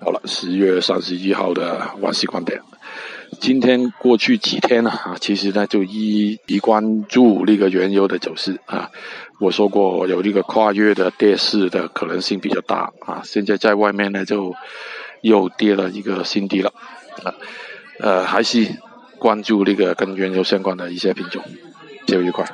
好了，十月三十一号的万事观点。今天过去几天呢啊，其实呢就一一关注那个原油的走势啊。我说过有那个跨越的跌势的可能性比较大啊，现在在外面呢就又跌了一个新低了啊。呃，还是关注那个跟原油相关的一些品种，就一块。